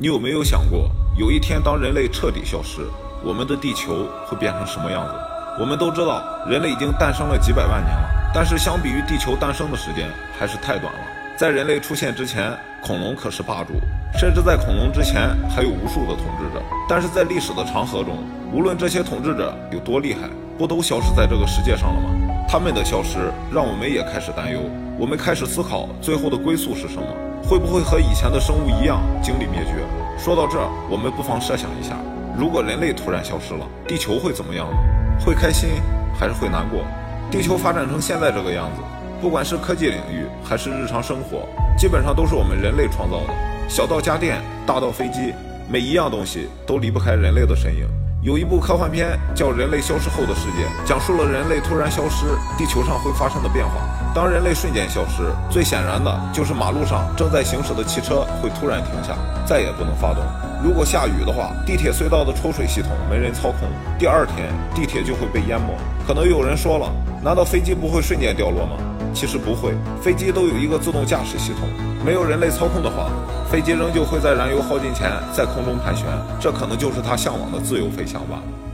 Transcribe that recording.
你有没有想过，有一天当人类彻底消失，我们的地球会变成什么样子？我们都知道，人类已经诞生了几百万年了，但是相比于地球诞生的时间，还是太短了。在人类出现之前，恐龙可是霸主，甚至在恐龙之前，还有无数的统治者。但是在历史的长河中，无论这些统治者有多厉害，不都消失在这个世界上了吗？他们的消失，让我们也开始担忧。我们开始思考，最后的归宿是什么？会不会和以前的生物一样经历灭绝？说到这，我们不妨设想一下：如果人类突然消失了，地球会怎么样呢？会开心还是会难过？地球发展成现在这个样子，不管是科技领域还是日常生活，基本上都是我们人类创造的。小到家电，大到飞机，每一样东西都离不开人类的身影。有一部科幻片叫《人类消失后的世界》，讲述了人类突然消失，地球上会发生的变化。当人类瞬间消失，最显然的就是马路上正在行驶的汽车会突然停下，再也不能发动。如果下雨的话，地铁隧道的抽水系统没人操控，第二天地铁就会被淹没。可能有人说了，难道飞机不会瞬间掉落吗？其实不会，飞机都有一个自动驾驶系统，没有人类操控的话，飞机仍旧会在燃油耗尽前在空中盘旋，这可能就是他向往的自由飞翔吧。